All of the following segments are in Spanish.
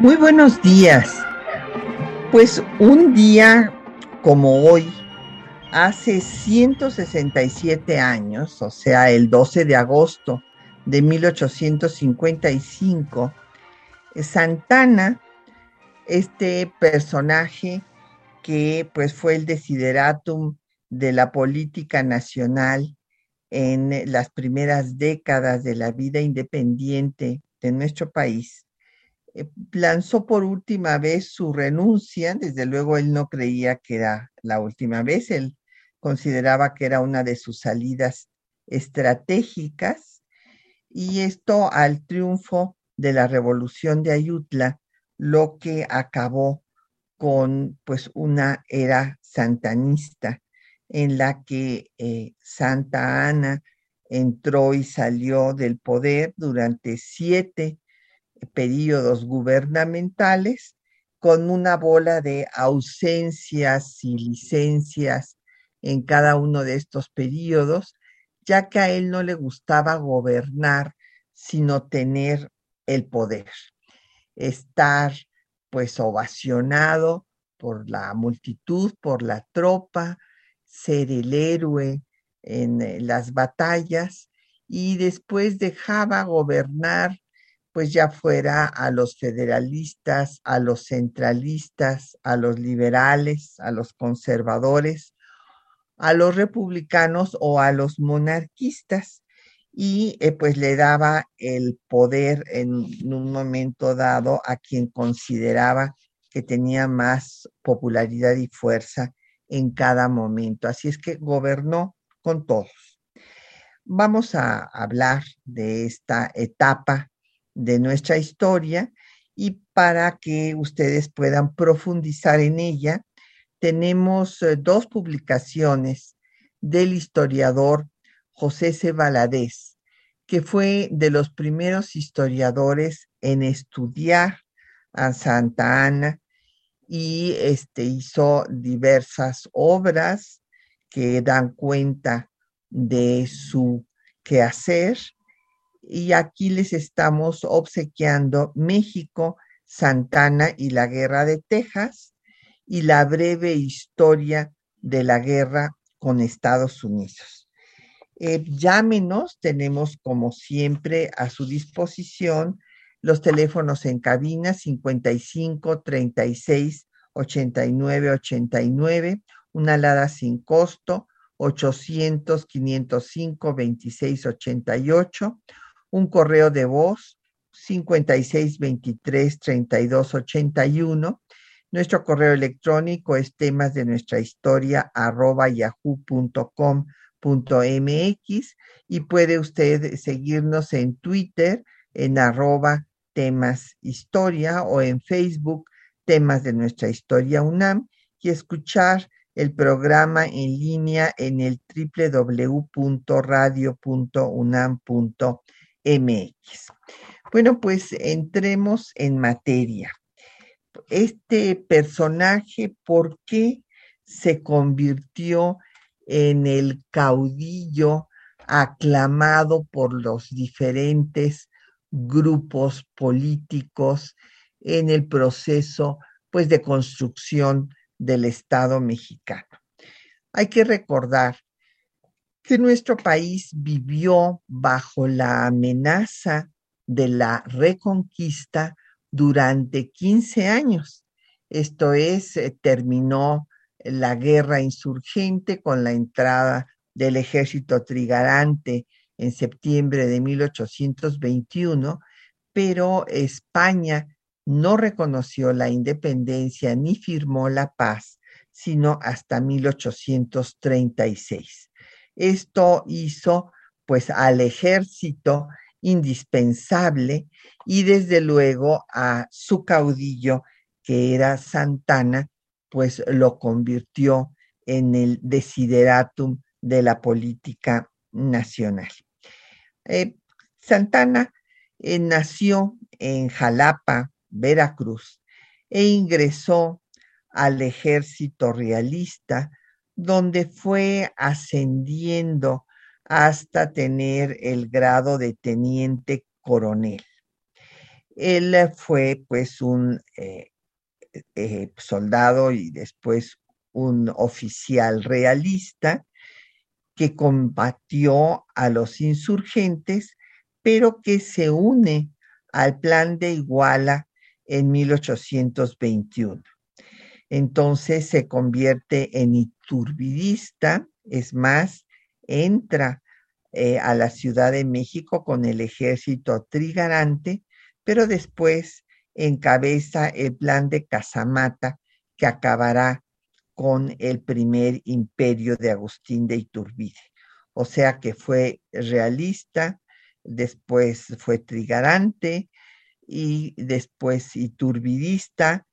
Muy buenos días. Pues un día como hoy, hace 167 años, o sea, el 12 de agosto de 1855, Santana, este personaje que pues fue el desideratum de la política nacional en las primeras décadas de la vida independiente de nuestro país, lanzó por última vez su renuncia. Desde luego él no creía que era la última vez, él consideraba que era una de sus salidas estratégicas y esto al triunfo de la revolución de Ayutla, lo que acabó con pues una era santanista en la que eh, Santa Ana entró y salió del poder durante siete periodos gubernamentales con una bola de ausencias y licencias en cada uno de estos periodos, ya que a él no le gustaba gobernar, sino tener el poder, estar pues ovacionado por la multitud, por la tropa, ser el héroe en eh, las batallas y después dejaba gobernar pues ya fuera a los federalistas, a los centralistas, a los liberales, a los conservadores, a los republicanos o a los monarquistas y eh, pues le daba el poder en un momento dado a quien consideraba que tenía más popularidad y fuerza en cada momento. Así es que gobernó con todos. Vamos a hablar de esta etapa de nuestra historia y para que ustedes puedan profundizar en ella, tenemos eh, dos publicaciones del historiador José C. Valadez, que fue de los primeros historiadores en estudiar a Santa Ana y este, hizo diversas obras que dan cuenta de su quehacer y aquí les estamos obsequiando México, Santana y la Guerra de Texas y la breve historia de la guerra con Estados Unidos. Eh, llámenos, tenemos como siempre a su disposición los teléfonos en cabina 55 36 89 89, una alada sin costo 800 505 26 88 un correo de voz 5623-3281. Nuestro correo electrónico es temas de nuestra historia arroba yahoo.com.mx y puede usted seguirnos en Twitter en arroba temas historia o en Facebook temas de nuestra historia UNAM y escuchar el programa en línea en el www.radio.unam.mx. MX. Bueno, pues entremos en materia. Este personaje, ¿por qué se convirtió en el caudillo aclamado por los diferentes grupos políticos en el proceso pues de construcción del Estado mexicano. Hay que recordar que nuestro país vivió bajo la amenaza de la reconquista durante 15 años. Esto es, eh, terminó la guerra insurgente con la entrada del ejército trigarante en septiembre de 1821, pero España no reconoció la independencia ni firmó la paz, sino hasta 1836. Esto hizo pues al ejército indispensable y desde luego a su caudillo, que era Santana, pues lo convirtió en el desideratum de la política nacional. Eh, Santana eh, nació en Jalapa, Veracruz, e ingresó al ejército realista, donde fue ascendiendo hasta tener el grado de teniente coronel. Él fue pues un eh, eh, soldado y después un oficial realista que combatió a los insurgentes, pero que se une al plan de Iguala en 1821. Entonces se convierte en iturbidista, es más, entra eh, a la Ciudad de México con el ejército trigarante, pero después encabeza el plan de Casamata que acabará con el primer imperio de Agustín de Iturbide. O sea que fue realista, después fue trigarante y después iturbidista,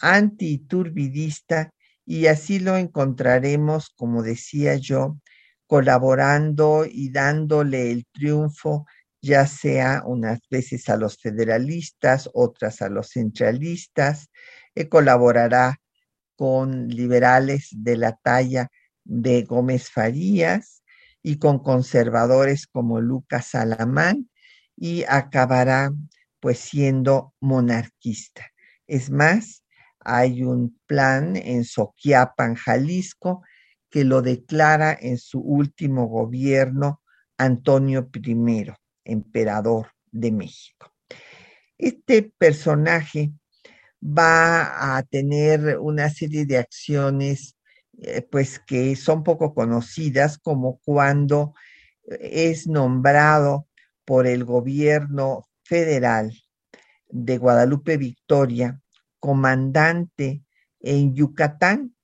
anti-iturbidista, y así lo encontraremos, como decía yo, colaborando y dándole el triunfo, ya sea unas veces a los federalistas, otras a los centralistas, eh, colaborará con liberales de la talla de Gómez Farías y con conservadores como Lucas Alamán y acabará pues siendo monarquista. Es más, hay un plan en Soquiapan, Jalisco, que lo declara en su último gobierno Antonio I, emperador de México. Este personaje va a tener una serie de acciones eh, pues que son poco conocidas como cuando es nombrado por el gobierno federal de Guadalupe Victoria comandante en Yucatán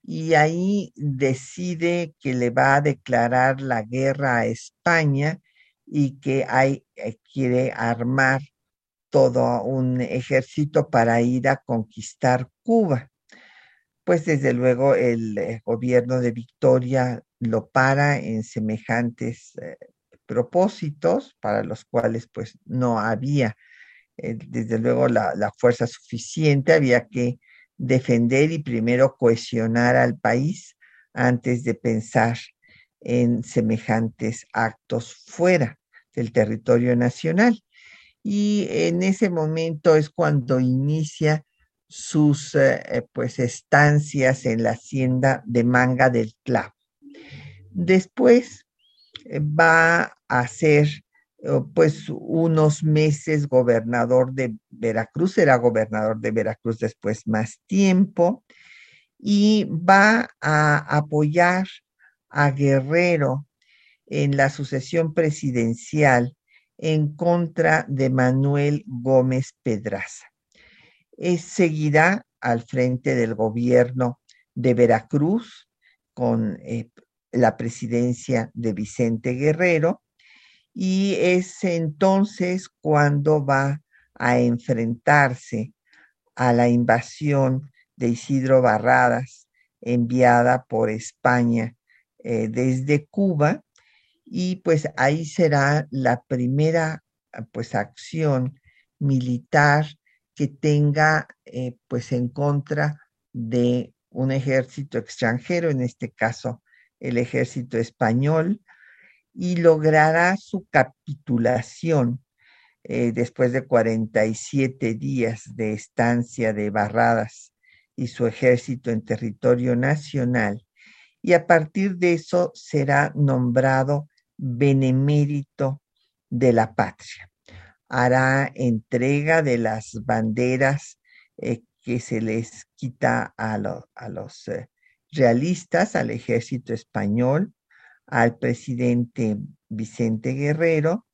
y ahí decide que le va a declarar la guerra a España y que eh, quiere armar todo un ejército para ir a conquistar Cuba. Pues desde luego el eh, gobierno de Victoria lo para en semejantes eh, propósitos para los cuales pues no había desde luego la, fuerza suficiente, había que defender y primero cohesionar al país antes de pensar en semejantes actos fuera del territorio nacional. Y en ese momento es cuando inicia sus eh, pues estancias en la hacienda de Manga del Clavo. Después eh, va a ser pues unos meses gobernador de Veracruz, era gobernador de Veracruz después más tiempo, y va a apoyar a Guerrero en la sucesión presidencial en contra de Manuel Gómez Pedraza. seguirá al frente del gobierno de Veracruz con eh, la presidencia de Vicente Guerrero y es entonces cuando va a enfrentarse a la invasión de Isidro Barradas enviada por España eh, desde Cuba y pues ahí será la primera pues acción militar que tenga eh, pues en contra de un ejército extranjero, en este caso el ejército español, y logrará su capitulación eh, después de 47 días de estancia de Barradas y su ejército en territorio nacional. Y a partir de eso será nombrado benemérito de la patria. Hará entrega de las banderas eh, que se les quita a, los eh, realistas, al ejército español, al presidente Vicente Guerrero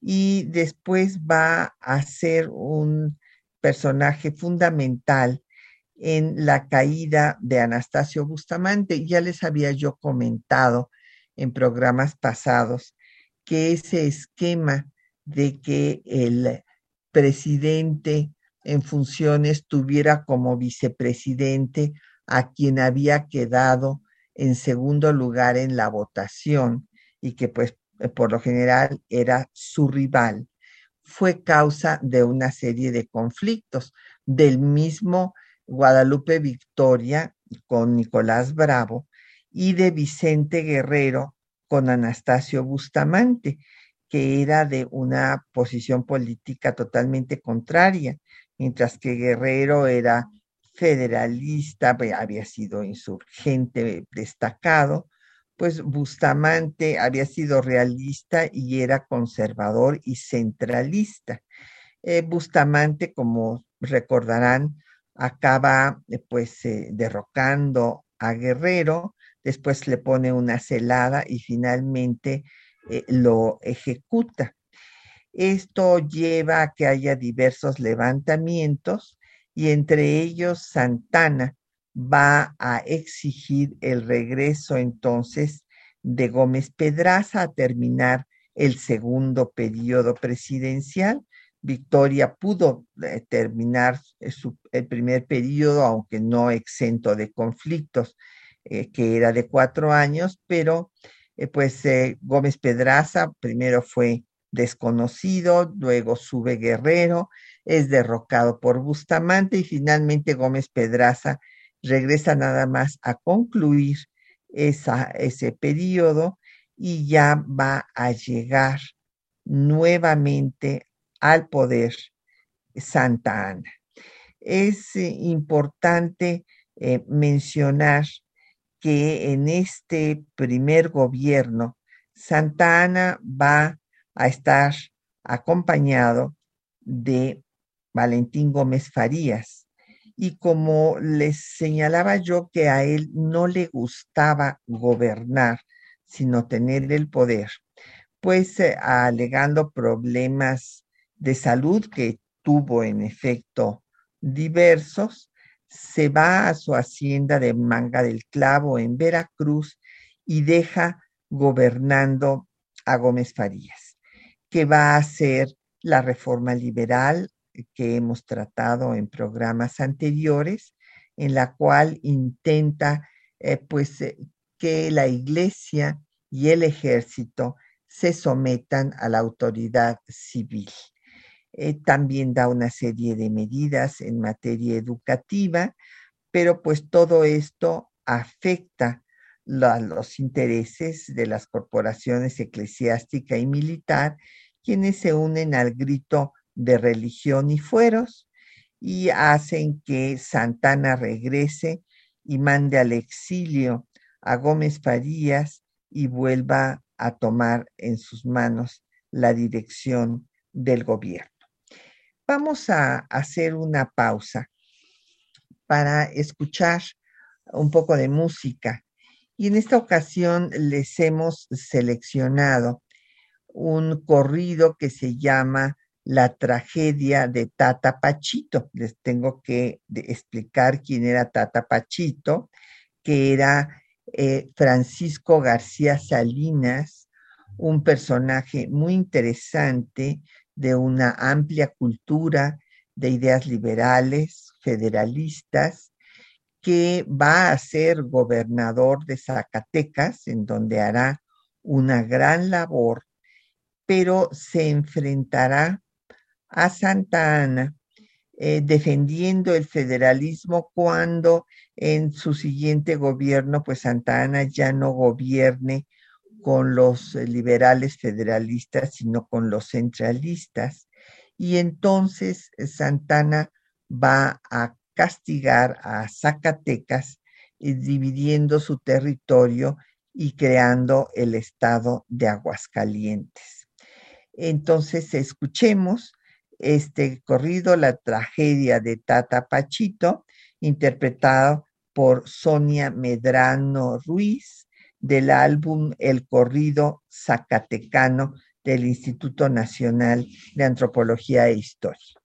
y después va a ser un personaje fundamental en la caída de Anastasio Bustamante. Ya les había yo comentado en programas pasados que ese esquema de que el presidente en funciones tuviera como vicepresidente a quien había quedado en segundo lugar en la votación y que pues por lo general era su rival, fue causa de una serie de conflictos. Del mismo Guadalupe Victoria con Nicolás Bravo y de Vicente Guerrero con Anastasio Bustamante, que era de una posición política totalmente contraria, mientras que Guerrero era federalista, había sido insurgente destacado, pues Bustamante había sido realista y era conservador y centralista. Eh, Bustamante, como recordarán, acaba eh, pues eh, derrocando a Guerrero, después le pone una celada y finalmente lo ejecuta. Esto lleva a que haya diversos levantamientos y entre ellos Santana va a exigir el regreso entonces de Gómez Pedraza a terminar el segundo periodo presidencial. Victoria pudo eh, terminar eh, el primer periodo, aunque no exento de conflictos, eh, que era de cuatro años, pero pues Gómez Pedraza primero fue desconocido, luego sube Guerrero, es derrocado por Bustamante y finalmente Gómez Pedraza regresa nada más a concluir esa, ese periodo y ya va a llegar nuevamente al poder Santa Ana. Es eh, importante eh, mencionar que en este primer gobierno, Santa Ana va a estar acompañado de Valentín Gómez Farías, y como les señalaba yo que a él no le gustaba gobernar, sino tener el poder, pues eh, alegando problemas de salud que tuvo en efecto diversos, se va a su hacienda de Manga del Clavo en Veracruz y deja gobernando a Gómez Farías, que va a hacer la reforma liberal que hemos tratado en programas anteriores, en la cual intenta eh, pues eh, que la iglesia y el ejército se sometan a la autoridad civil. Eh, también da una serie de medidas en materia educativa, pero pues todo esto afecta los intereses de las corporaciones eclesiástica y militar, quienes se unen al grito de religión y fueros y hacen que Santana regrese y mande al exilio a Gómez Farías y vuelva a tomar en sus manos la dirección del gobierno. Vamos a hacer una pausa para escuchar un poco de música y en esta ocasión les hemos seleccionado un corrido que se llama la tragedia de Tata Pachito. Les tengo que explicar quién era Tata Pachito, que era eh, Francisco García Salinas, un personaje muy interesante de una amplia cultura de ideas liberales, federalistas, que va a ser gobernador de Zacatecas, en donde hará una gran labor, pero se enfrentará a Santa Ana eh, defendiendo el federalismo cuando en su siguiente gobierno, pues Santa Ana ya no gobierne con los liberales federalistas, sino con los centralistas. Y entonces eh, Santana va a castigar a Zacatecas, eh, dividiendo su territorio y creando el estado de Aguascalientes. Entonces, escuchemos este corrido, la tragedia de Tata Pachito, interpretado por Sonia Medrano Ruiz del álbum El corrido zacatecano del Instituto Nacional de Antropología e Historia.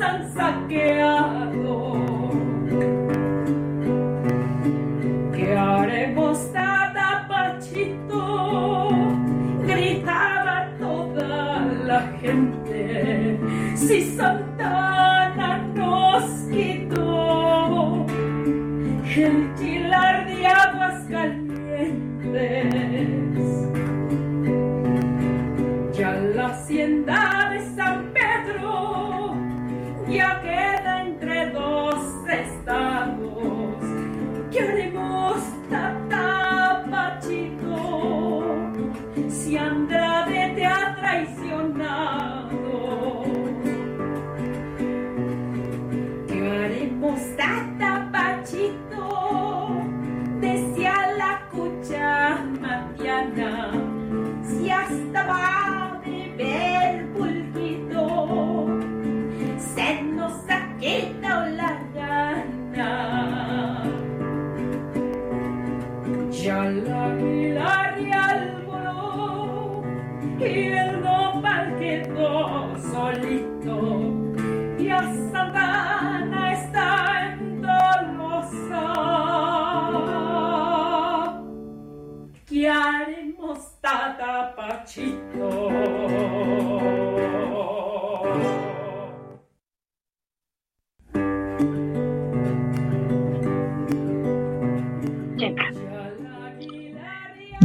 Han saqueado. Andrade te ha traicionado?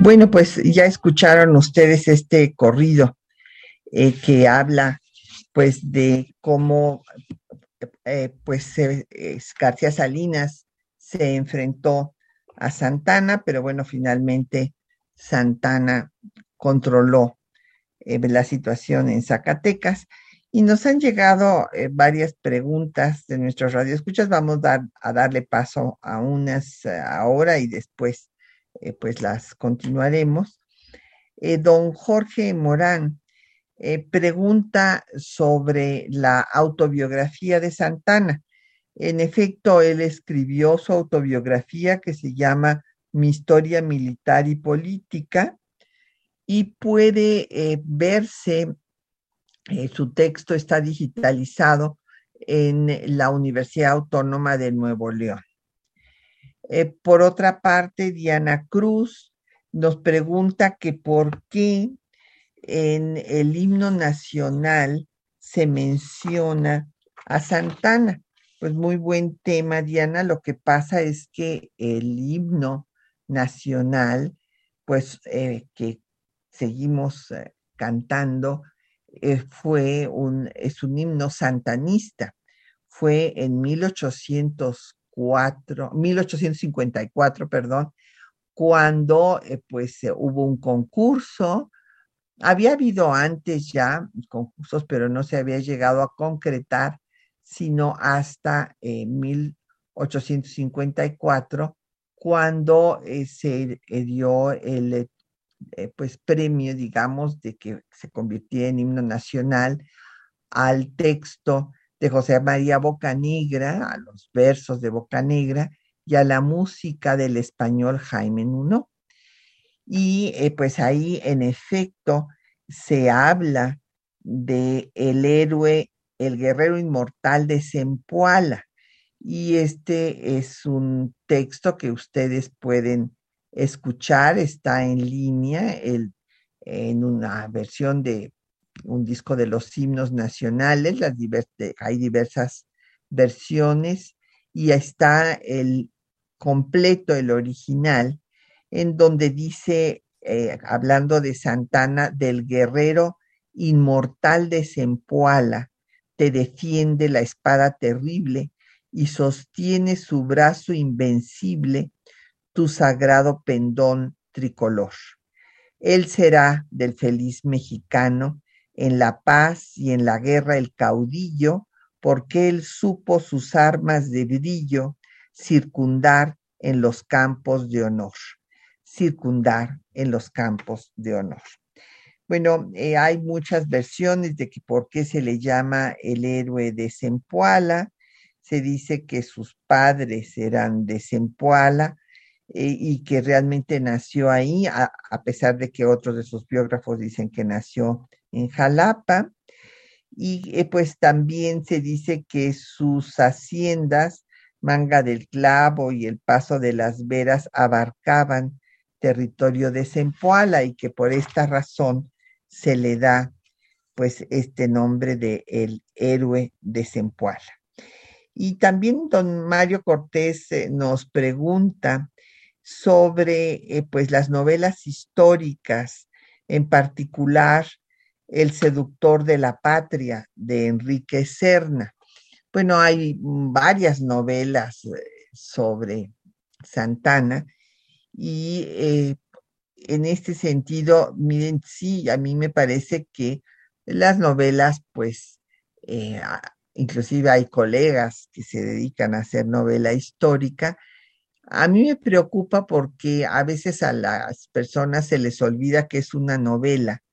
Bueno, pues ya escucharon ustedes este corrido eh, que habla pues de cómo eh, pues eh, García Salinas se enfrentó a Santana, pero bueno, finalmente Santana controló la situación en Zacatecas y nos han llegado varias preguntas de nuestros radioescuchas. Vamos dar, a darle paso a unas ahora y después eh, pues las continuaremos. Eh, don Jorge Morán eh, pregunta sobre la autobiografía de Santana. En efecto, él escribió su autobiografía que se llama Mi historia militar y política y puede verse, su texto está digitalizado en la Universidad Autónoma de Nuevo León. Eh, por otra parte, Diana Cruz nos pregunta que por qué en el himno nacional se menciona a Santana. Pues muy buen tema, Diana. Lo que pasa es que el himno nacional, pues eh, que seguimos eh, cantando, fue un, es un himno santanista. Fue en 1800 1854, perdón, cuando eh, pues hubo un concurso. Había habido antes ya concursos, pero no se había llegado a concretar, sino hasta 1854, eh, cuando eh, se dio el pues premio, digamos, de que se convirtiera en himno nacional al texto de José María Bocanegra, a los versos de Bocanegra y a la música del español Jaime Nuno. Y eh, pues ahí en efecto se habla de el héroe, el guerrero inmortal de Zempoala. Y este es un texto que ustedes pueden escuchar, está en línea en una versión de un disco de los himnos nacionales, las hay diversas versiones y está el completo, el original, en donde dice, eh, hablando de Santana, del guerrero inmortal de Zempoala, te defiende la espada terrible y sostiene su brazo invencible tu sagrado pendón tricolor. Él será del feliz mexicano en la paz y en la guerra el caudillo, porque él supo sus armas de brillo circundar en los campos de honor, circundar en los campos de honor. Bueno, eh, hay muchas versiones de que por qué se le llama el héroe de Zempoala. Se dice que sus padres eran de Zempoala eh, y que realmente nació ahí, a pesar de que otros de sus biógrafos dicen que nació en Jalapa. y eh, pues también se dice que sus haciendas, Manga del Clavo y el Paso de las Veras, abarcaban territorio de Zempoala y que por esta razón se le da pues este nombre de el héroe de Zempoala. Y también don Mario Cortés eh, nos pregunta sobre eh, pues las novelas históricas, en particular El seductor de la patria de Enrique Serna. Bueno, hay varias novelas eh, sobre Santana y en este sentido, miren, sí, a mí me parece que las novelas, pues, inclusive hay colegas que se dedican a hacer novela histórica. A mí me preocupa porque a veces a las personas se les olvida que es una novela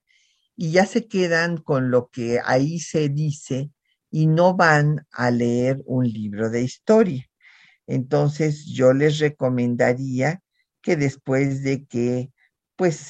y ya se quedan con lo que ahí se dice y no van a leer un libro de historia. Entonces yo les recomendaría que después de que pues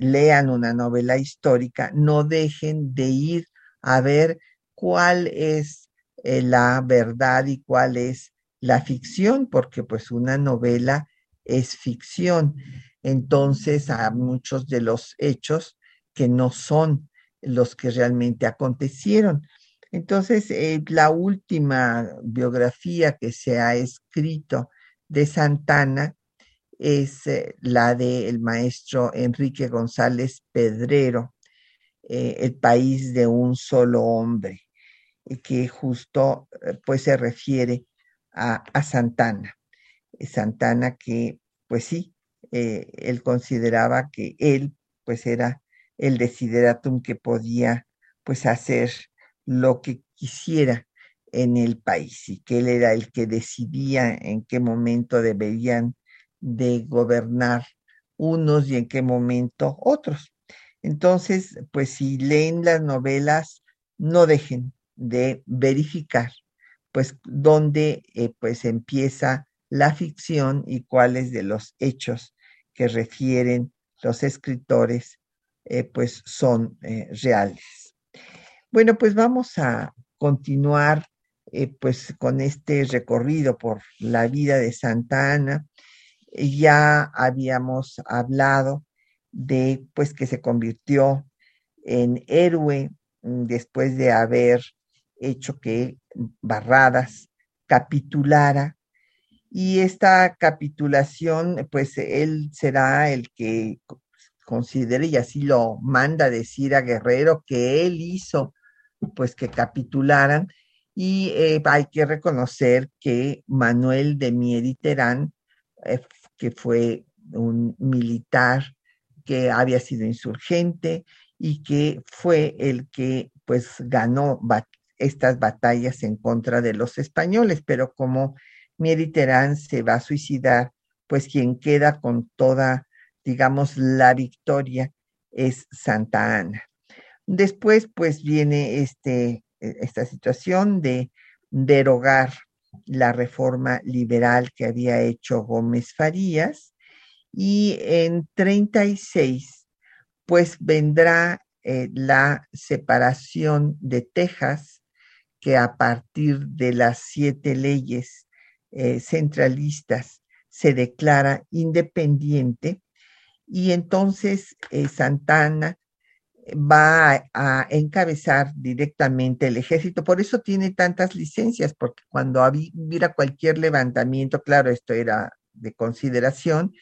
lean una novela histórica, no dejen de ir a ver cuál es eh, la verdad y cuál es la ficción, porque pues una novela es ficción. Entonces, a muchos de los hechos que no son los que realmente acontecieron. Entonces, eh, la última biografía que se ha escrito de Santana es eh, la del maestro Enrique González Pedrero, El país de un solo hombre que justo eh, pues se refiere a, Santana. Eh, Santana que pues sí, eh, él consideraba que él pues era el desideratum que podía pues hacer lo que quisiera en el país y que él era el que decidía en qué momento deberían de gobernar unos y en qué momento otros. Entonces, pues si leen las novelas, no dejen de verificar, pues, dónde eh, pues empieza la ficción y cuáles de los hechos que refieren los escritores, eh, pues, son eh, reales. Bueno, pues vamos a continuar, pues, con este recorrido por la vida de Santa Ana. Ya habíamos hablado de, pues, que se convirtió en héroe mm, después de haber hecho que Barradas capitulara y esta capitulación, pues él será el que considere y así lo manda decir a Guerrero que él hizo pues que capitularan. Y eh, hay que reconocer que Manuel de Mier Terán, eh, que fue un militar que había sido insurgente y que fue el que pues ganó estas batallas en contra de los españoles, pero como Terán se va a suicidar, pues quien queda con toda, digamos, la victoria es Santa Ana. Después, pues viene este, e, esta situación de derogar la reforma liberal que había hecho Gómez Farías y en 36, pues vendrá eh, la separación de Texas que a partir de las siete leyes eh, centralistas se declara independiente y entonces eh, Santana va a, encabezar directamente el ejército. Por eso tiene tantas licencias, porque cuando hubiera cualquier levantamiento, claro, esto era de consideración,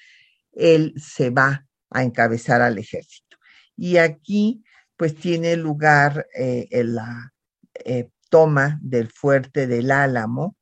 él se va a encabezar al ejército. Y aquí, pues, tiene lugar eh, la toma del fuerte del Álamo,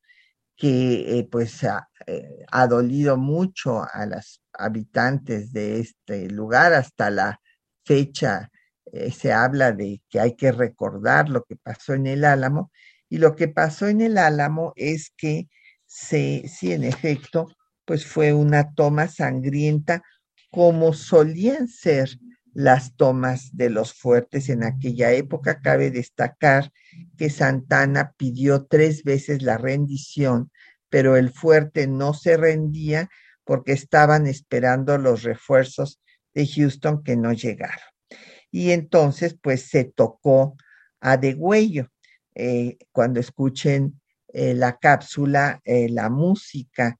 que eh, pues eh, ha, dolido mucho a los habitantes de este lugar. Hasta la fecha eh, se habla de que hay que recordar lo que pasó en el Álamo. Y lo que pasó en el Álamo es que se, sí, en efecto, pues fue una toma sangrienta como solían ser las tomas de los fuertes en aquella época. Cabe destacar que Santana pidió tres veces la rendición, pero el fuerte no se rendía porque estaban esperando los refuerzos de Houston que no llegaron. Y entonces, pues se tocó a degüello. Eh, cuando escuchen eh, la cápsula, eh, la música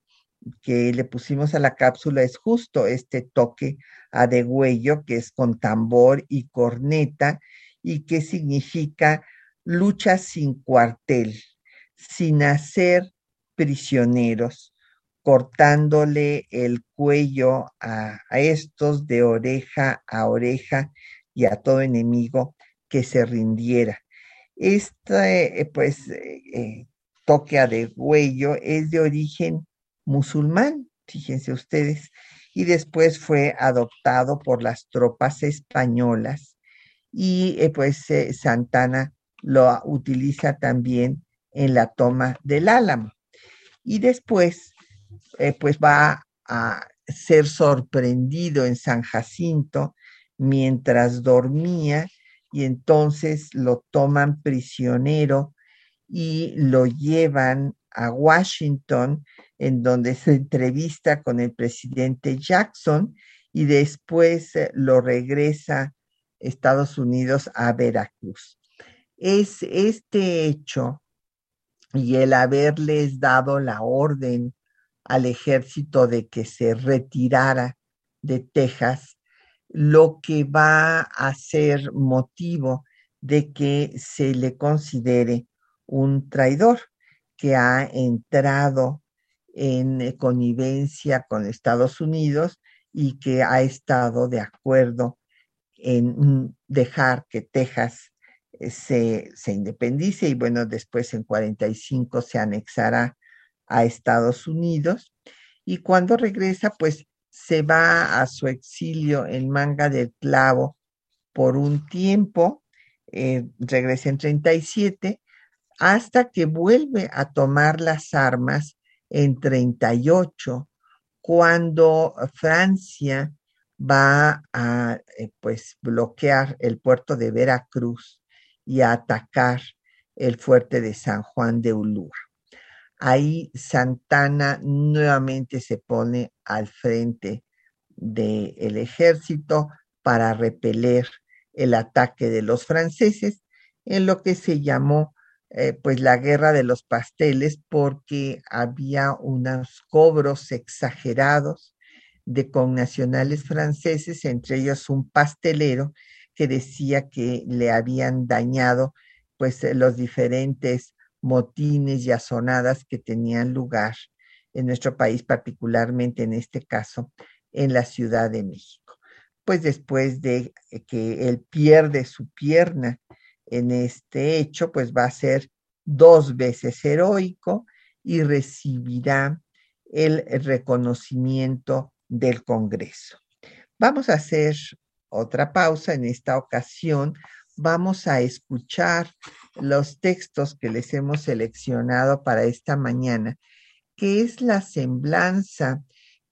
que le pusimos a la cápsula es justo este toque a degüello, que es con tambor y corneta, y que significa lucha sin cuartel, sin hacer prisioneros, cortándole el cuello a, estos de oreja a oreja y a todo enemigo que se rindiera. Este, eh, pues, eh, eh, toque a de cuello es de origen musulmán, fíjense ustedes, y después fue adoptado por las tropas españolas y pues Santana lo utiliza también en la toma del Álamo. Y después, eh, pues va a ser sorprendido en San Jacinto mientras dormía y entonces lo toman prisionero y lo llevan a Washington, en donde se entrevista con el presidente Jackson y después eh, lo regresa Estados Unidos a Veracruz. Es este hecho y el haberles dado la orden al ejército de que se retirara de Texas, lo que va a ser motivo de que se le considere un traidor que ha entrado en connivencia con Estados Unidos y que ha estado de acuerdo en dejar que Texas eh, se, se independice y bueno, después en 45 se anexará a Estados Unidos. Y cuando regresa pues se va a su exilio en Manga del Clavo por un tiempo, eh, regresa en 37 hasta que vuelve a tomar las armas en 38 cuando Francia va a eh, pues bloquear el puerto de Veracruz y a atacar el fuerte de San Juan de Ulúa. Ahí Santana nuevamente se pone al frente del ejército para repeler el ataque de los franceses en lo que se llamó eh, pues la guerra de los pasteles porque había unos cobros exagerados de connacionales franceses, entre ellos un pastelero que decía que le habían dañado pues eh, los diferentes motines y azonadas que tenían lugar en nuestro país, particularmente en este caso en la Ciudad de México. Pues después de que él pierde su pierna en este hecho, pues va a ser dos veces heroico y recibirá el reconocimiento del Congreso. Vamos a hacer otra pausa. En esta ocasión vamos a escuchar los textos que les hemos seleccionado para esta mañana, que es la semblanza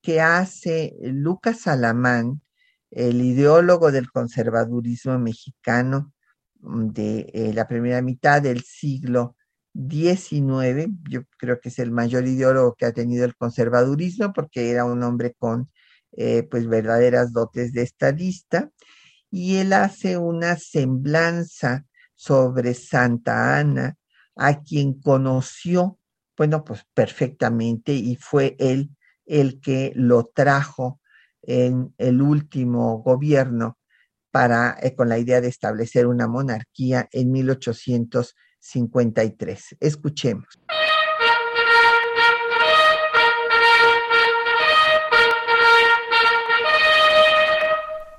que hace Lucas Alamán, el ideólogo del conservadurismo mexicano de eh, la primera mitad del siglo XIX. Yo creo que es el mayor ideólogo que ha tenido el conservadurismo porque era un hombre con eh, pues verdaderas dotes de estadista, y él hace una semblanza sobre Santa Ana, a quien conoció, bueno, pues perfectamente, y fue él el que lo trajo en el último gobierno eh, con la idea de establecer una monarquía en 1853. Escuchemos.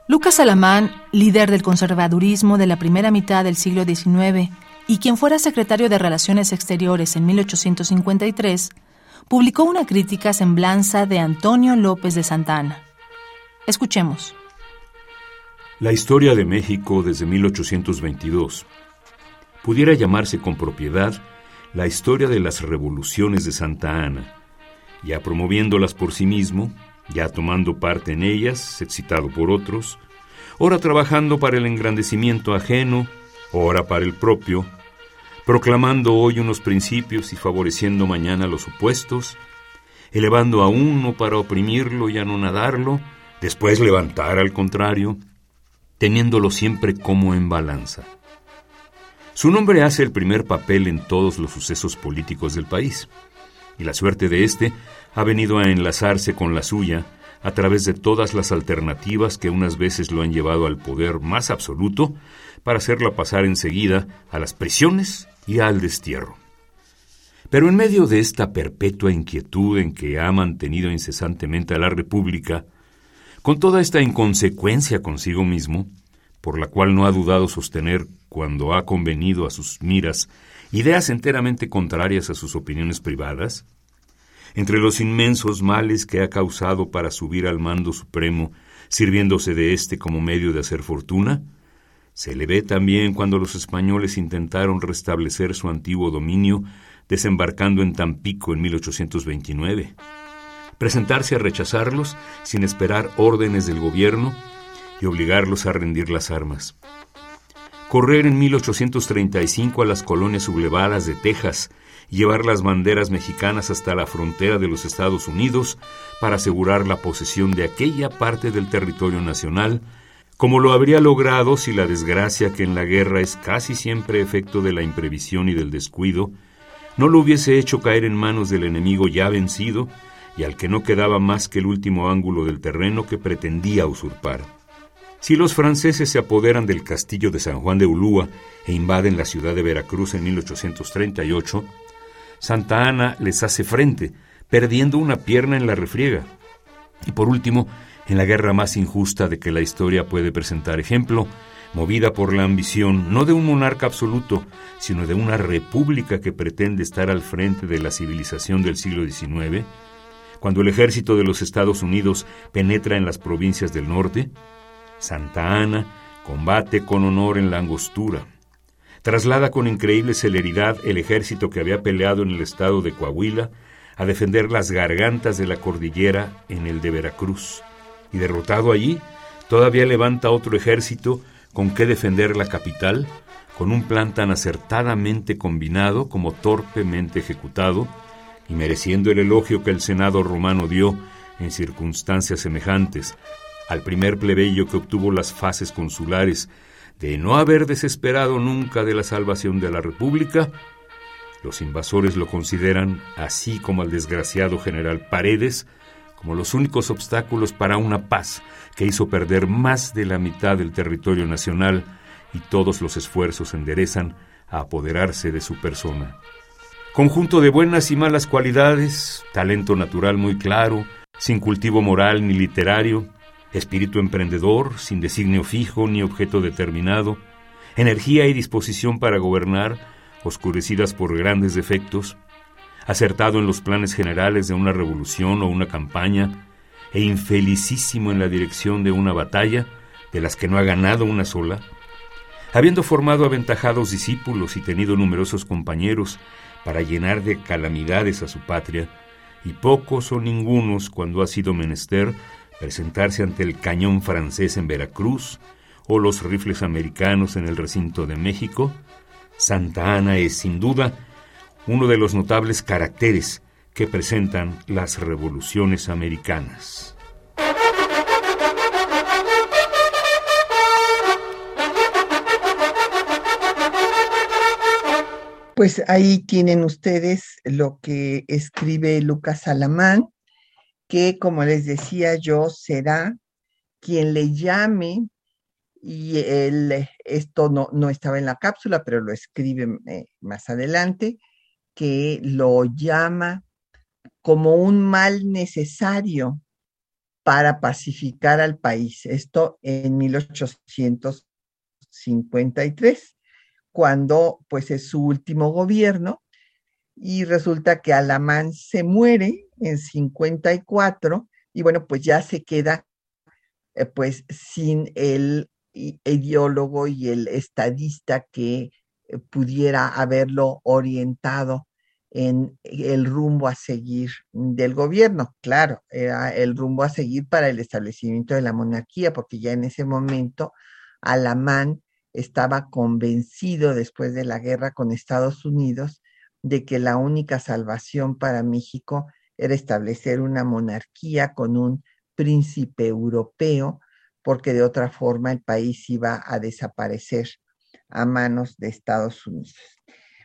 Lucas Alamán, líder del conservadurismo de la primera mitad del siglo XIX y quien fuera secretario de Relaciones Exteriores en 1853, publicó una crítica semblanza de Antonio López de Santana. Escuchemos. La historia de México desde 1822 pudiera llamarse con propiedad la historia de las revoluciones de Santa Ana, ya promoviéndolas por sí mismo, ya tomando parte en ellas, excitado por otros, ora trabajando para el engrandecimiento ajeno, ora para el propio, proclamando hoy unos principios y favoreciendo mañana los opuestos, elevando a uno para oprimirlo y anonadarlo, después levantar al contrario, teniéndolo siempre como en balanza. Su nombre hace el primer papel en todos los sucesos políticos del país, y la suerte de éste ha venido a enlazarse con la suya a través de todas las alternativas que unas veces lo han llevado al poder más absoluto para hacerla pasar enseguida a las prisiones y al destierro. Pero en medio de esta perpetua inquietud en que ha mantenido incesantemente a la República, con toda esta inconsecuencia consigo mismo, por la cual no ha dudado sostener cuando ha convenido a sus miras ideas enteramente contrarias a sus opiniones privadas, entre los inmensos males que ha causado para subir al mando supremo, sirviéndose de éste como medio de hacer fortuna, se le ve también cuando los españoles intentaron restablecer su antiguo dominio desembarcando en Tampico en 1829, presentarse a rechazarlos sin esperar órdenes del gobierno y obligarlos a rendir las armas. Correr en 1835 a las colonias sublevadas de Texas llevar las banderas mexicanas hasta la frontera de los Estados Unidos para asegurar la posesión de aquella parte del territorio nacional, como lo habría logrado si la desgracia que en la guerra es casi siempre efecto de la imprevisión y del descuido, no lo hubiese hecho caer en manos del enemigo ya vencido y al que no quedaba más que el último ángulo del terreno que pretendía usurpar. Si los franceses se apoderan del castillo de San Juan de Ulúa e invaden la ciudad de Veracruz en 1838, Santa Ana les hace frente, perdiendo una pierna en la refriega. Y por último, en la guerra más injusta de que la historia puede presentar ejemplo, movida por la ambición no de un monarca absoluto, sino de una república que pretende estar al frente de la civilización del siglo XIX, cuando el ejército de los Estados Unidos penetra en las provincias del norte, Santa Ana combate con honor en la angostura, traslada con increíble celeridad el ejército que había peleado en el estado de Coahuila a defender las gargantas de la cordillera en el de Veracruz, y derrotado allí, todavía levanta otro ejército con qué defender la capital, con un plan tan acertadamente combinado como torpemente ejecutado, y mereciendo el elogio que el Senado romano dio en circunstancias semejantes al primer plebeyo que obtuvo las fases consulares de no haber desesperado nunca de la salvación de la República, los invasores lo consideran, así como al desgraciado general Paredes, como los únicos obstáculos para una paz que hizo perder más de la mitad del territorio nacional y todos los esfuerzos enderezan a apoderarse de su persona. Conjunto de buenas y malas cualidades, talento natural muy claro, sin cultivo moral ni literario, espíritu emprendedor, sin designio fijo ni objeto determinado, energía y disposición para gobernar, oscurecidas por grandes defectos, acertado en los planes generales de una revolución o una campaña, e infelicísimo en la dirección de una batalla, de las que no ha ganado una sola, habiendo formado aventajados discípulos y tenido numerosos compañeros para llenar de calamidades a su patria, y pocos o ningunos cuando ha sido menester presentarse ante el cañón francés en Veracruz o los rifles americanos en el recinto de México, Santa Ana es sin duda uno de los notables caracteres que presentan las revoluciones americanas. Pues ahí tienen ustedes lo que escribe Lucas Alamán, que como les decía yo, será quien le llame, y él, esto no, no estaba en la cápsula, pero lo escribe eh, más adelante, que lo llama como un mal necesario para pacificar al país. Esto en 1853, cuando pues es su último gobierno y resulta que Alamán se muere en 54 y bueno, pues ya se queda eh, pues sin el ideólogo y el estadista que eh, pudiera haberlo orientado en el rumbo a seguir del gobierno. Claro, era el rumbo a seguir para el establecimiento de la monarquía, porque ya en ese momento Alamán estaba convencido después de la guerra con Estados Unidos de que la única salvación para México era establecer una monarquía con un príncipe europeo, porque de otra forma el país iba a desaparecer a manos de Estados Unidos.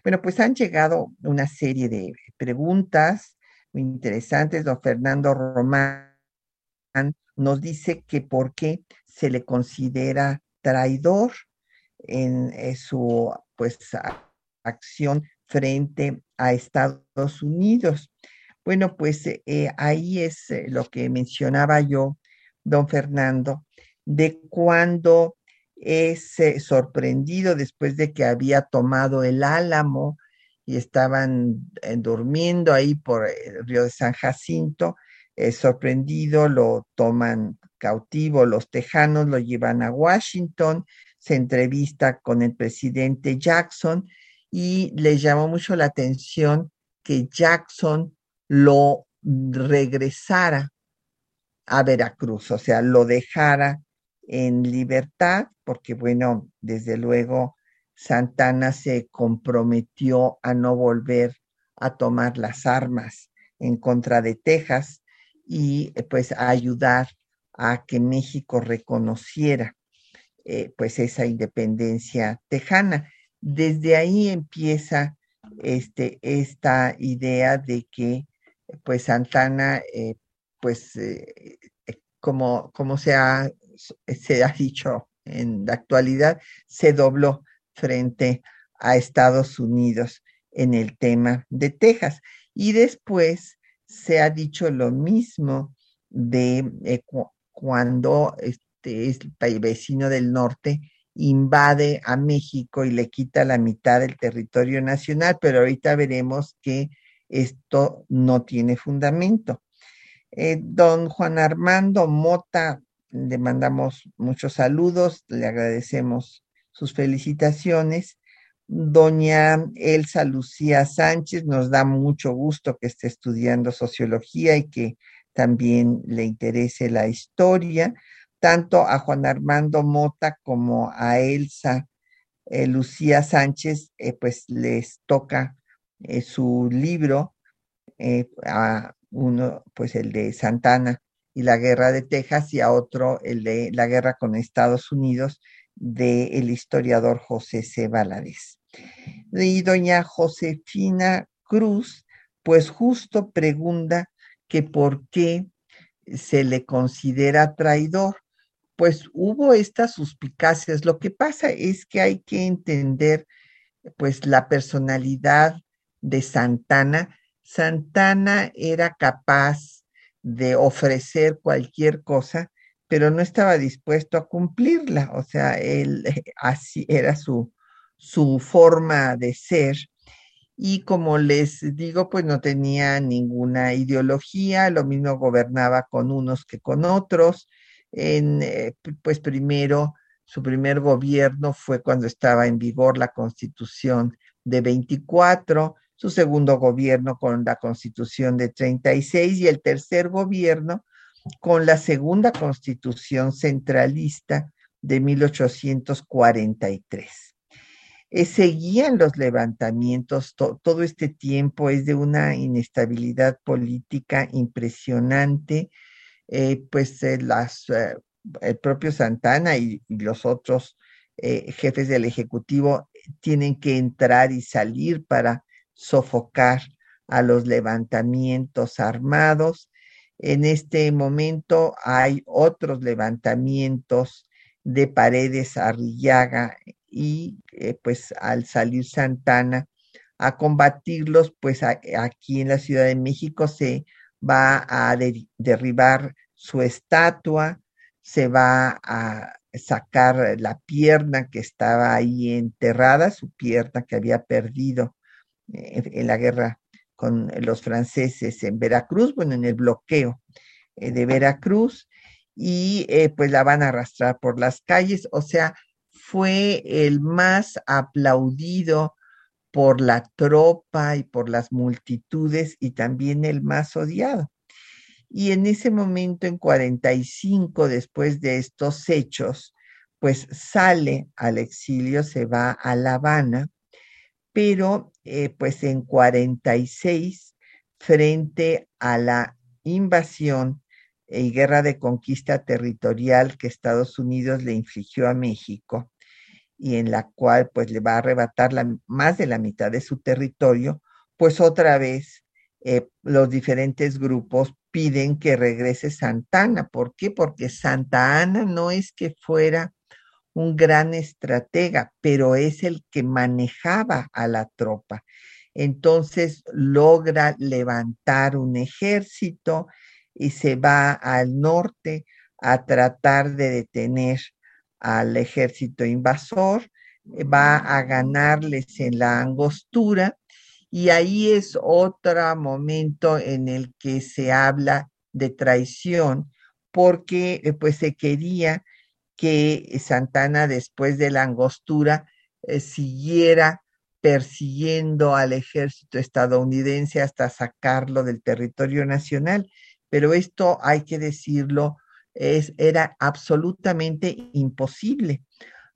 Bueno, pues han llegado una serie de preguntas muy interesantes. Don Fernando Román nos dice que por qué se le considera traidor en eh, su pues acción frente a Estados Unidos. Bueno, pues eh, ahí es eh, lo que mencionaba yo, don Fernando, de cuando es sorprendido después de que había tomado el álamo y estaban durmiendo ahí por el río de San Jacinto, sorprendido, lo toman cautivo los tejanos, lo llevan a Washington, se entrevista con el presidente Jackson y le llamó mucho la atención que Jackson lo regresara a Veracruz, o sea, lo dejara en libertad, porque bueno, desde luego Santana se comprometió a no volver a tomar las armas en contra de Texas y pues a ayudar a que México reconociera eh, pues esa independencia tejana. Desde ahí empieza este, esta idea de que pues Santana, eh, pues eh, como, como se, ha, se ha dicho en la actualidad, se dobló frente a Estados Unidos en el tema de Texas. Y después se ha dicho lo mismo de cuando este, es el vecino del norte invade a México y le quita la mitad del territorio nacional, pero ahorita veremos que esto no tiene fundamento. Eh, don Juan Armando Mota, le mandamos muchos saludos, le agradecemos sus felicitaciones. Doña Elsa Lucía Sánchez, nos da mucho gusto que esté estudiando sociología y que también le interese la historia, tanto a Juan Armando Mota como a Elsa eh, Lucía Sánchez, eh, pues les toca eh, su libro, a uno, pues el de Santana y la guerra de Texas, y a otro, el de la guerra con Estados Unidos, del el historiador José C. Valadez. Y doña Josefina Cruz, pues justo pregunta que por qué se le considera traidor. Pues hubo estas suspicacias. Lo que pasa es que hay que entender pues la personalidad de Santana. Santana era capaz de ofrecer cualquier cosa, pero no estaba dispuesto a cumplirla. O sea, él así era su, su forma de ser y como les digo, pues no tenía ninguna ideología, lo mismo gobernaba con unos que con otros. En, eh, pues primero, su primer gobierno fue cuando estaba en vigor la constitución de 24, su segundo gobierno con la constitución de 36 y el tercer gobierno con la segunda constitución centralista de 1843 eh, seguían los levantamientos todo este tiempo, es de una inestabilidad política impresionante, eh, pues eh, las, el propio Santana y, los otros jefes del Ejecutivo tienen que entrar y salir para sofocar a los levantamientos armados. En este momento hay otros levantamientos de paredes Arrillaga y eh, pues al salir Santana a combatirlos, pues aquí en la Ciudad de México se va a derribar su estatua, se va a sacar la pierna que estaba ahí enterrada, su pierna que había perdido eh, en la guerra con los franceses en Veracruz, bueno, en el bloqueo eh, de Veracruz, y pues la van a arrastrar por las calles, o sea, fue el más aplaudido por la tropa y por las multitudes y también el más odiado. Y en ese momento, en 45, después de estos hechos, pues sale al exilio, se va a La Habana, pero eh, pues en 46, frente a la invasión y guerra de conquista territorial que Estados Unidos le infligió a México, y en la cual pues le va a arrebatar la, más de la mitad de su territorio, pues otra vez eh, los diferentes grupos piden que regrese Santana. ¿Por qué? Porque Santa Ana no es que fuera un gran estratega, pero es el que manejaba a la tropa. Entonces logra levantar un ejército y se va al norte a tratar de detener al ejército invasor, va a ganarles en la angostura y ahí es otro momento en el que se habla de traición porque eh, pues se quería que Santana después de la angostura eh, siguiera persiguiendo al ejército estadounidense hasta sacarlo del territorio nacional. Pero esto hay que decirlo, es, era absolutamente imposible.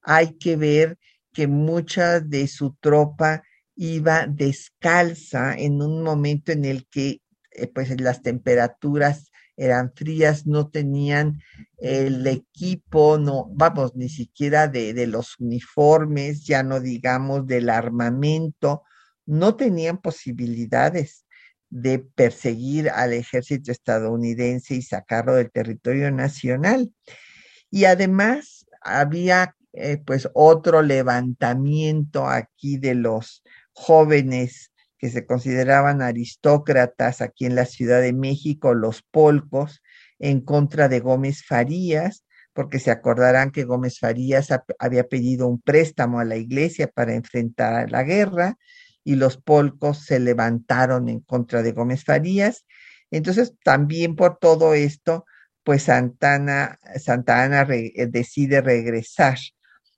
Hay que ver que mucha de su tropa iba descalza en un momento en el que eh, pues las temperaturas eran frías, no tenían el equipo, no, vamos, ni siquiera de, de los uniformes, ya no digamos del armamento, no tenían posibilidades de perseguir al ejército estadounidense y sacarlo del territorio nacional. Y además había eh, pues otro levantamiento aquí de los jóvenes que se consideraban aristócratas aquí en la Ciudad de México, los polcos, en contra de Gómez Farías, porque se acordarán que Gómez Farías había pedido un préstamo a la iglesia para enfrentar la guerra y los polcos se levantaron en contra de Gómez Farías. Entonces, también por todo esto, pues Santana, Santa Ana decide regresar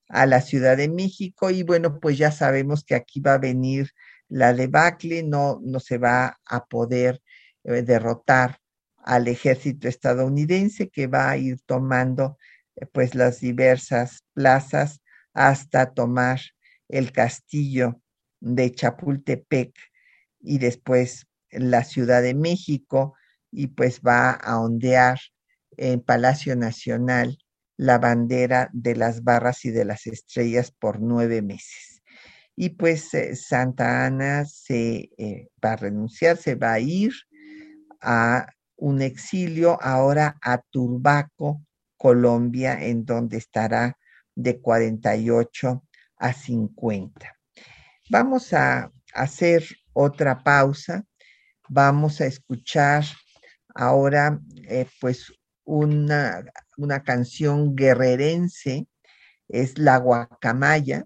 a la Ciudad de México y bueno, pues ya sabemos que aquí va a venir la debacle, no, no se va a poder eh, derrotar al ejército estadounidense que va a ir tomando eh, pues las diversas plazas hasta tomar el castillo de Chapultepec y después la Ciudad de México y pues va a ondear en Palacio Nacional la bandera de las barras y de las estrellas por nueve meses. Y pues eh, Santa Ana se eh, va a renunciar, se va a ir a un exilio ahora a Turbaco, Colombia, en donde estará de 48 a 50. Vamos a hacer otra pausa. Vamos a escuchar ahora eh, pues una, una canción guerrerense, es La Guacamaya,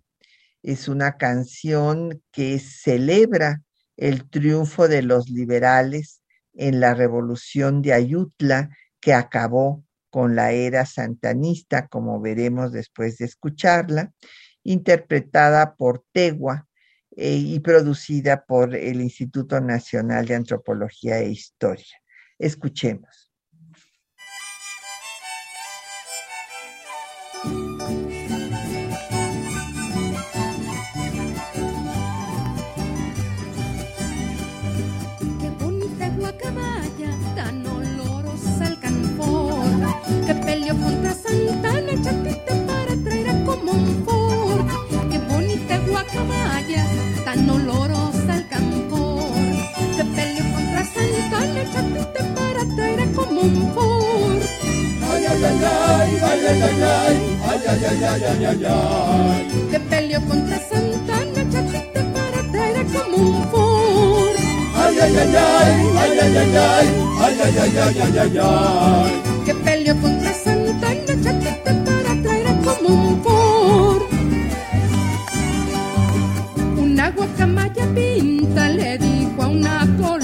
es una canción que celebra el triunfo de los liberales en la revolución de Ayutla que acabó con la era santanista, como veremos después de escucharla, interpretada por Tegua eh, y producida por el Instituto Nacional de Antropología e Historia. Escuchemos. Que peleó contra Santana, chatita para traer como un Ford. Ay, ay, ay, ay, ay, ay, ay, ay, ay, ay, ay, ay, ay, ay. Que peleó contra Santana, chatita para traer como un Ford. Una guacamaya pinta le dijo a una colorada,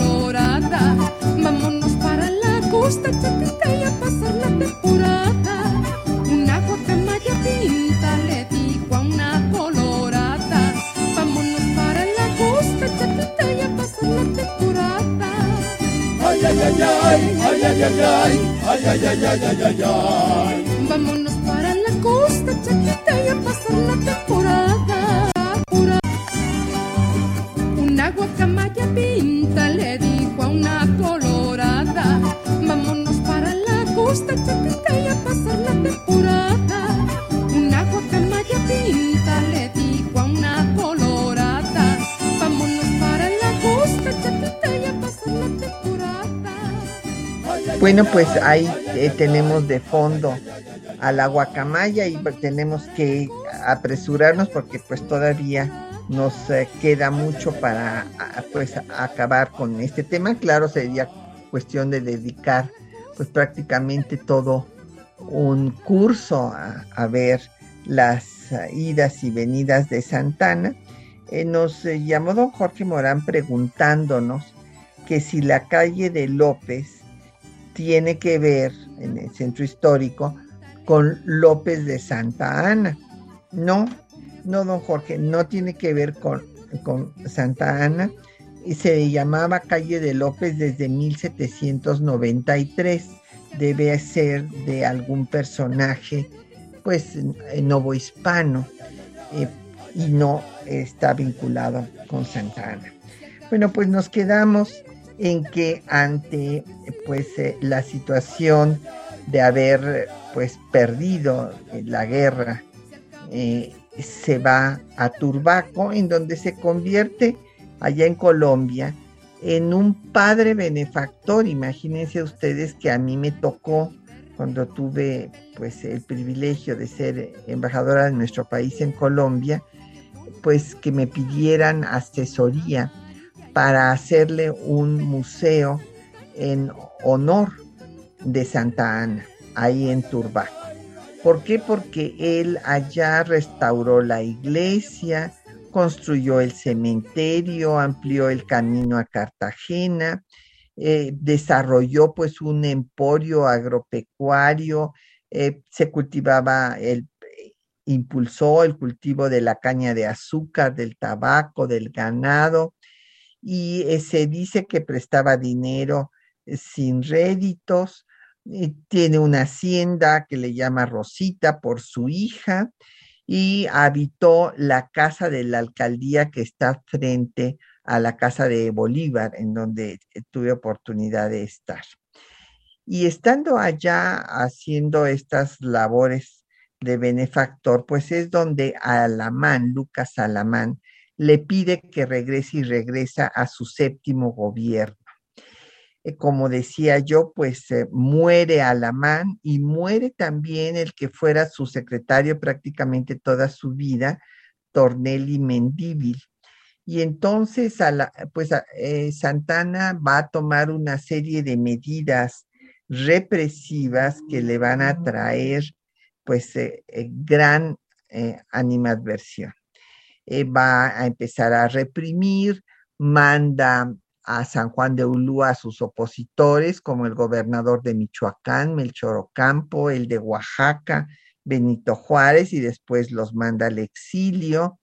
ay, ay, ay, ay, ay, ay, ay, ay, ay. Vámonos para la costa, chatita, y a pasar Bueno, pues ahí eh, tenemos de fondo a la guacamaya y tenemos que apresurarnos porque pues todavía nos eh, queda mucho para pues acabar con este tema. Claro, sería cuestión de dedicar pues prácticamente todo un curso a, ver las idas y venidas de Santana. Eh, nos llamó don Jorge Morán preguntándonos que si la calle de López tiene que ver en el centro histórico con López de Santa Ana. No, no, don Jorge, no tiene que ver con, con Santa Ana. Y se llamaba calle de López desde 1793. Debe ser de algún personaje, pues, novohispano, eh, y no está vinculado con Santa Ana. Bueno, pues nos quedamos en que ante pues eh, la situación de haber pues perdido la guerra eh, se va a Turbaco en donde se convierte allá en Colombia en un padre benefactor. Imagínense ustedes que a mí me tocó cuando tuve pues el privilegio de ser embajadora de nuestro país en Colombia pues que me pidieran asesoría para hacerle un museo en honor de Santa Ana, ahí en Turbaco. ¿Por qué? Porque él allá restauró la iglesia, construyó el cementerio, amplió el camino a Cartagena, eh, desarrolló pues un emporio agropecuario, eh, se cultivaba el impulsó el cultivo de la caña de azúcar, del tabaco, del ganado, y eh, se dice que prestaba dinero eh, sin réditos, tiene una hacienda que le llama Rosita por su hija y habitó la casa de la alcaldía que está frente a la casa de Bolívar, en donde eh, tuve oportunidad de estar. Y estando allá haciendo estas labores de benefactor, pues es donde Alamán, Lucas Alamán, le pide que regrese y regresa a su séptimo gobierno. Eh, como decía yo, pues eh, muere Alamán y muere también el que fuera su secretario prácticamente toda su vida, Tornelli Mendívil. Y entonces, pues eh, Santana va a tomar una serie de medidas represivas que le van a traer, pues, gran animadversión. Eh, va a empezar a reprimir, manda a San Juan de Ulúa a sus opositores, como el gobernador de Michoacán, Melchor Ocampo, el de Oaxaca, Benito Juárez, y después los manda al exilio.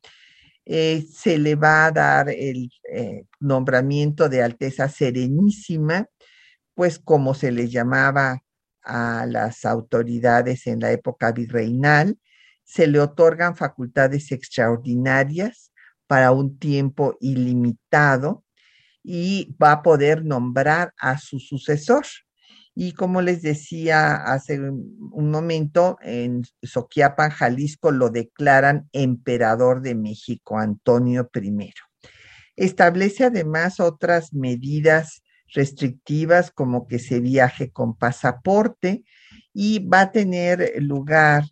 Eh, se le va a dar el eh, nombramiento de Alteza Serenísima, pues como se le llamaba a las autoridades en la época virreinal, se le otorgan facultades extraordinarias para un tiempo ilimitado y va a poder nombrar a su sucesor. Y como les decía hace un momento, en Soquiapan, Jalisco, lo declaran emperador de México, Antonio I. Establece además otras medidas restrictivas como que se viaje con pasaporte y va a tener lugar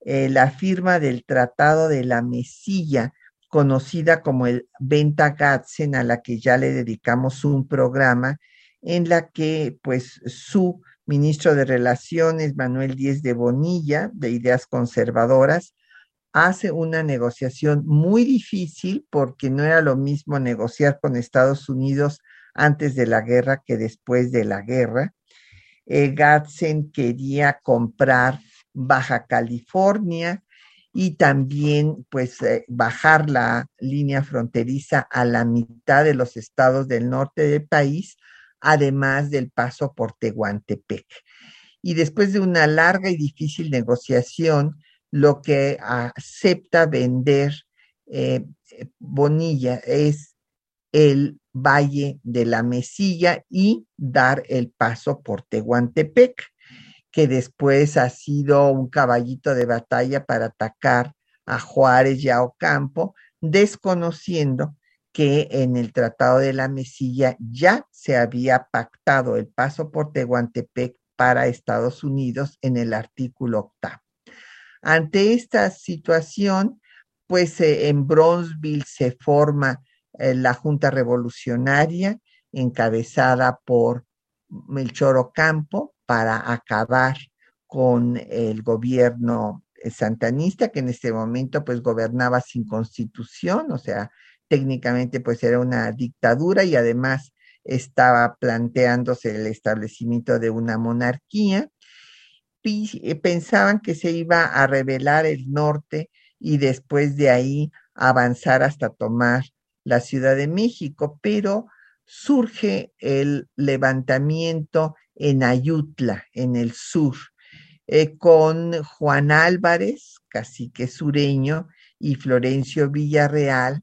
eh, la firma del Tratado de la Mesilla, conocida como el Venta Gatzen, a la que ya le dedicamos un programa, en la que pues su ministro de Relaciones, Manuel Díez de Bonilla, de ideas conservadoras, hace una negociación muy difícil porque no era lo mismo negociar con Estados Unidos antes de la guerra que después de la guerra. Eh, Gatzen quería comprar Baja California y también pues eh, bajar la línea fronteriza a la mitad de los estados del norte del país, además del paso por Tehuantepec. Y después de una larga y difícil negociación, lo que acepta vender eh, Bonilla es el Valle de la Mesilla y dar el paso por Tehuantepec que después ha sido un caballito de batalla para atacar a Juárez y a Ocampo, desconociendo que en el Tratado de la Mesilla ya se había pactado el paso por Tehuantepec para Estados Unidos en el artículo octavo. Ante esta situación, pues eh, en Bronzeville se forma eh, la Junta Revolucionaria encabezada por Melchor Ocampo para acabar con el gobierno santanista que en este momento pues gobernaba sin constitución, o sea, técnicamente pues era una dictadura y además estaba planteándose el establecimiento de una monarquía. Y pensaban que se iba a revelar el norte y después de ahí avanzar hasta tomar la Ciudad de México, pero surge el levantamiento en Ayutla, en el sur, eh, con Juan Álvarez, cacique sureño, y Florencio Villarreal,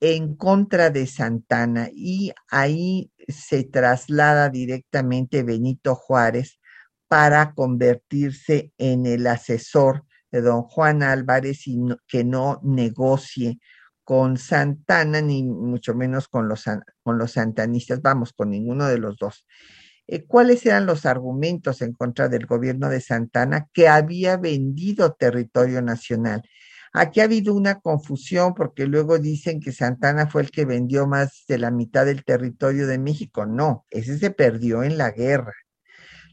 en contra de Santana y ahí se traslada directamente Benito Juárez para convertirse en el asesor de don Juan Álvarez y que no negocie con Santana ni mucho menos con los, con los santanistas, vamos, con ninguno de los dos. Eh, ¿Cuáles eran los argumentos en contra del gobierno de Santana que había vendido territorio nacional? Aquí ha habido una confusión porque luego dicen que Santana fue el que vendió más de la mitad del territorio de México. No, ese se perdió en la guerra.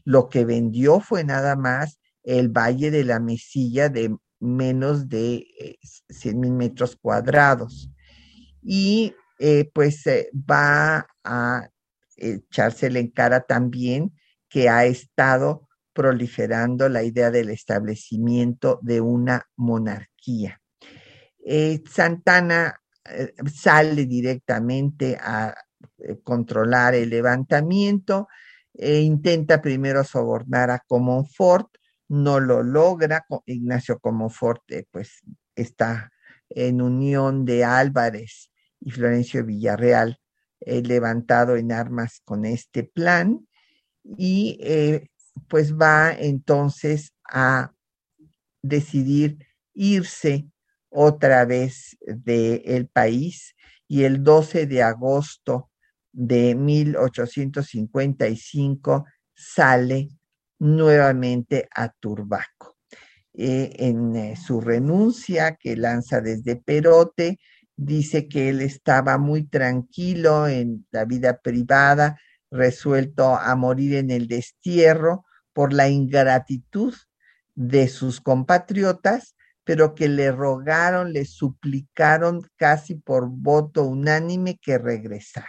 Lo que vendió fue nada más el Valle de la Mesilla de menos de 100 eh, mil metros cuadrados. Y eh, pues eh, va a echársele en cara también que ha estado proliferando la idea del establecimiento de una monarquía. Eh, Santana eh, sale directamente a eh, controlar el levantamiento, e intenta primero sobornar a Comonfort, no lo logra, Ignacio Comonfort pues está en unión de Álvarez y Florencio Villarreal levantado en armas con este plan y pues va entonces a decidir irse otra vez del país y el 12 de agosto de 1855 sale nuevamente a Turbaco. Eh, en eh, su renuncia que lanza desde Perote, dice que él estaba muy tranquilo en la vida privada, resuelto a morir en el destierro por la ingratitud de sus compatriotas pero que le rogaron, le suplicaron casi por voto unánime que regresara.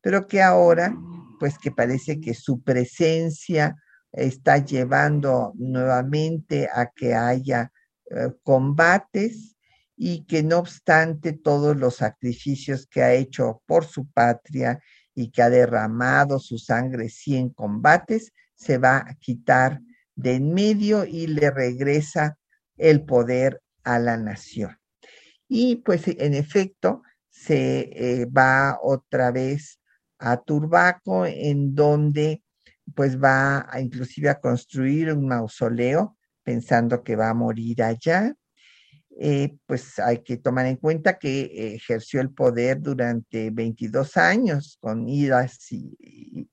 Pero que ahora, pues que parece que su presencia está llevando nuevamente a que haya eh, combates y que no obstante todos los sacrificios que ha hecho por su patria y que ha derramado su sangre sí en combates, se va a quitar de en medio y le regresa el poder a la nación. Y pues en efecto se eh, va otra vez a Turbaco, en donde pues va a, inclusive a construir un mausoleo pensando que va a morir allá. Eh, pues hay que tomar en cuenta que ejerció el poder durante 22 años con idas y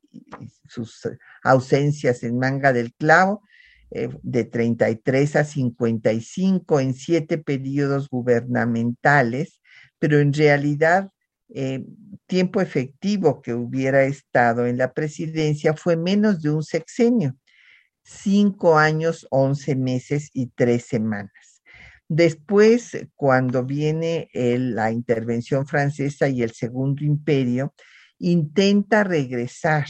sus ausencias en manga del clavo, eh, de 33 a 55 en siete periodos gubernamentales, pero en realidad eh, tiempo efectivo que hubiera estado en la presidencia fue menos de un sexenio, cinco años, once meses y tres semanas. Después, cuando viene la intervención francesa y el Segundo Imperio, intenta regresar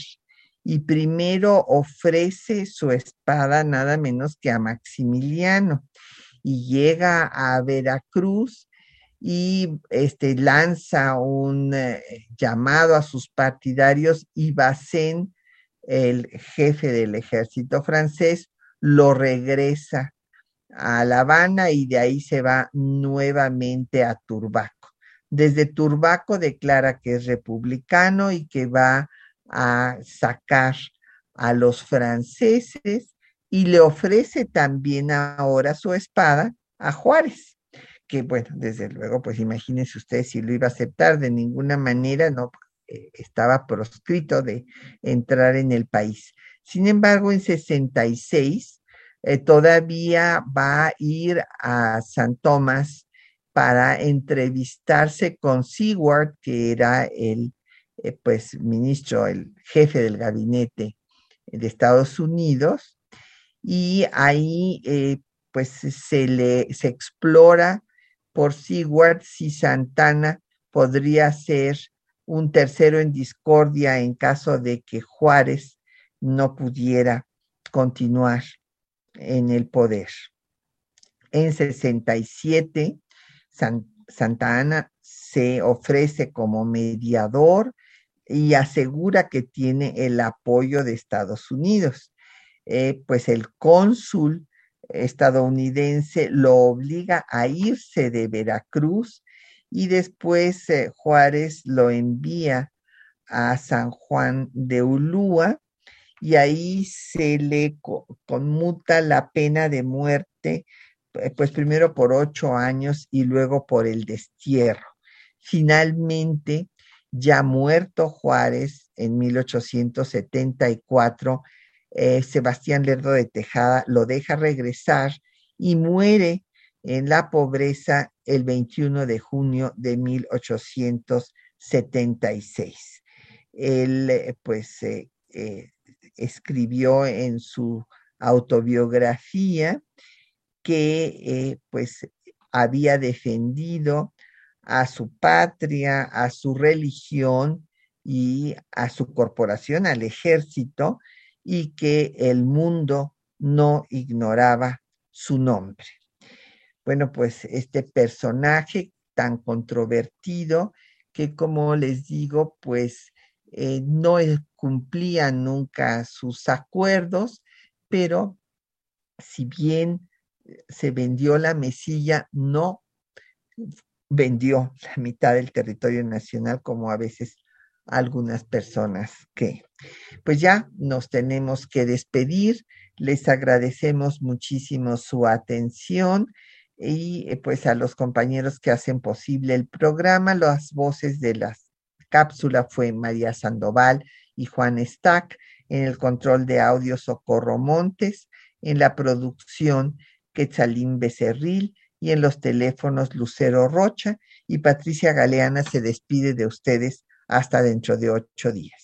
y primero ofrece su espada nada menos que a Maximiliano y llega a Veracruz y este, lanza un eh, llamado a sus partidarios y Bacén, el jefe del ejército francés, lo regresa a La Habana y de ahí se va nuevamente a Turbaco. Desde Turbaco declara que es republicano y que va a sacar a los franceses y le ofrece también ahora su espada a Juárez, que bueno, desde luego, pues imagínense ustedes si lo iba a aceptar de ninguna manera, no eh, estaba proscrito de entrar en el país. Sin embargo, en 66 eh, todavía va a ir a San Tomás para entrevistarse con Seward, que era el eh, pues, ministro, el jefe del gabinete de Estados Unidos, y ahí eh, pues se le se explora por Seward si Santana podría ser un tercero en discordia en caso de que Juárez no pudiera continuar en el poder. En 67, Santa Ana se ofrece como mediador y asegura que tiene el apoyo de Estados Unidos. Eh, pues el cónsul estadounidense lo obliga a irse de Veracruz y después eh, Juárez lo envía a San Juan de Ulúa y ahí se le conmuta la pena de muerte, eh, pues primero por ocho años y luego por el destierro. Finalmente, ya muerto Juárez en 1874, eh, Sebastián Lerdo de Tejada lo deja regresar y muere en la pobreza el 21 de junio de 1876. Él, eh, pues, escribió en su autobiografía que eh, pues había defendido a su patria, a su religión y a su corporación, al ejército, y que el mundo no ignoraba su nombre. Bueno, pues este personaje tan controvertido que como les digo, pues eh, no cumplía nunca sus acuerdos, pero si bien eh, se vendió la mesilla, no vendió la mitad del territorio nacional como a veces algunas personas que. Pues ya nos tenemos que despedir. Les agradecemos muchísimo su atención y eh, pues a los compañeros que hacen posible el programa, las voces de las cápsula fue María Sandoval y Juan Stack, en el control de audio Socorro Montes, en la producción Quetzalín Becerril y en los teléfonos Lucero Rocha y Patricia Galeana se despide de ustedes hasta dentro de ocho días.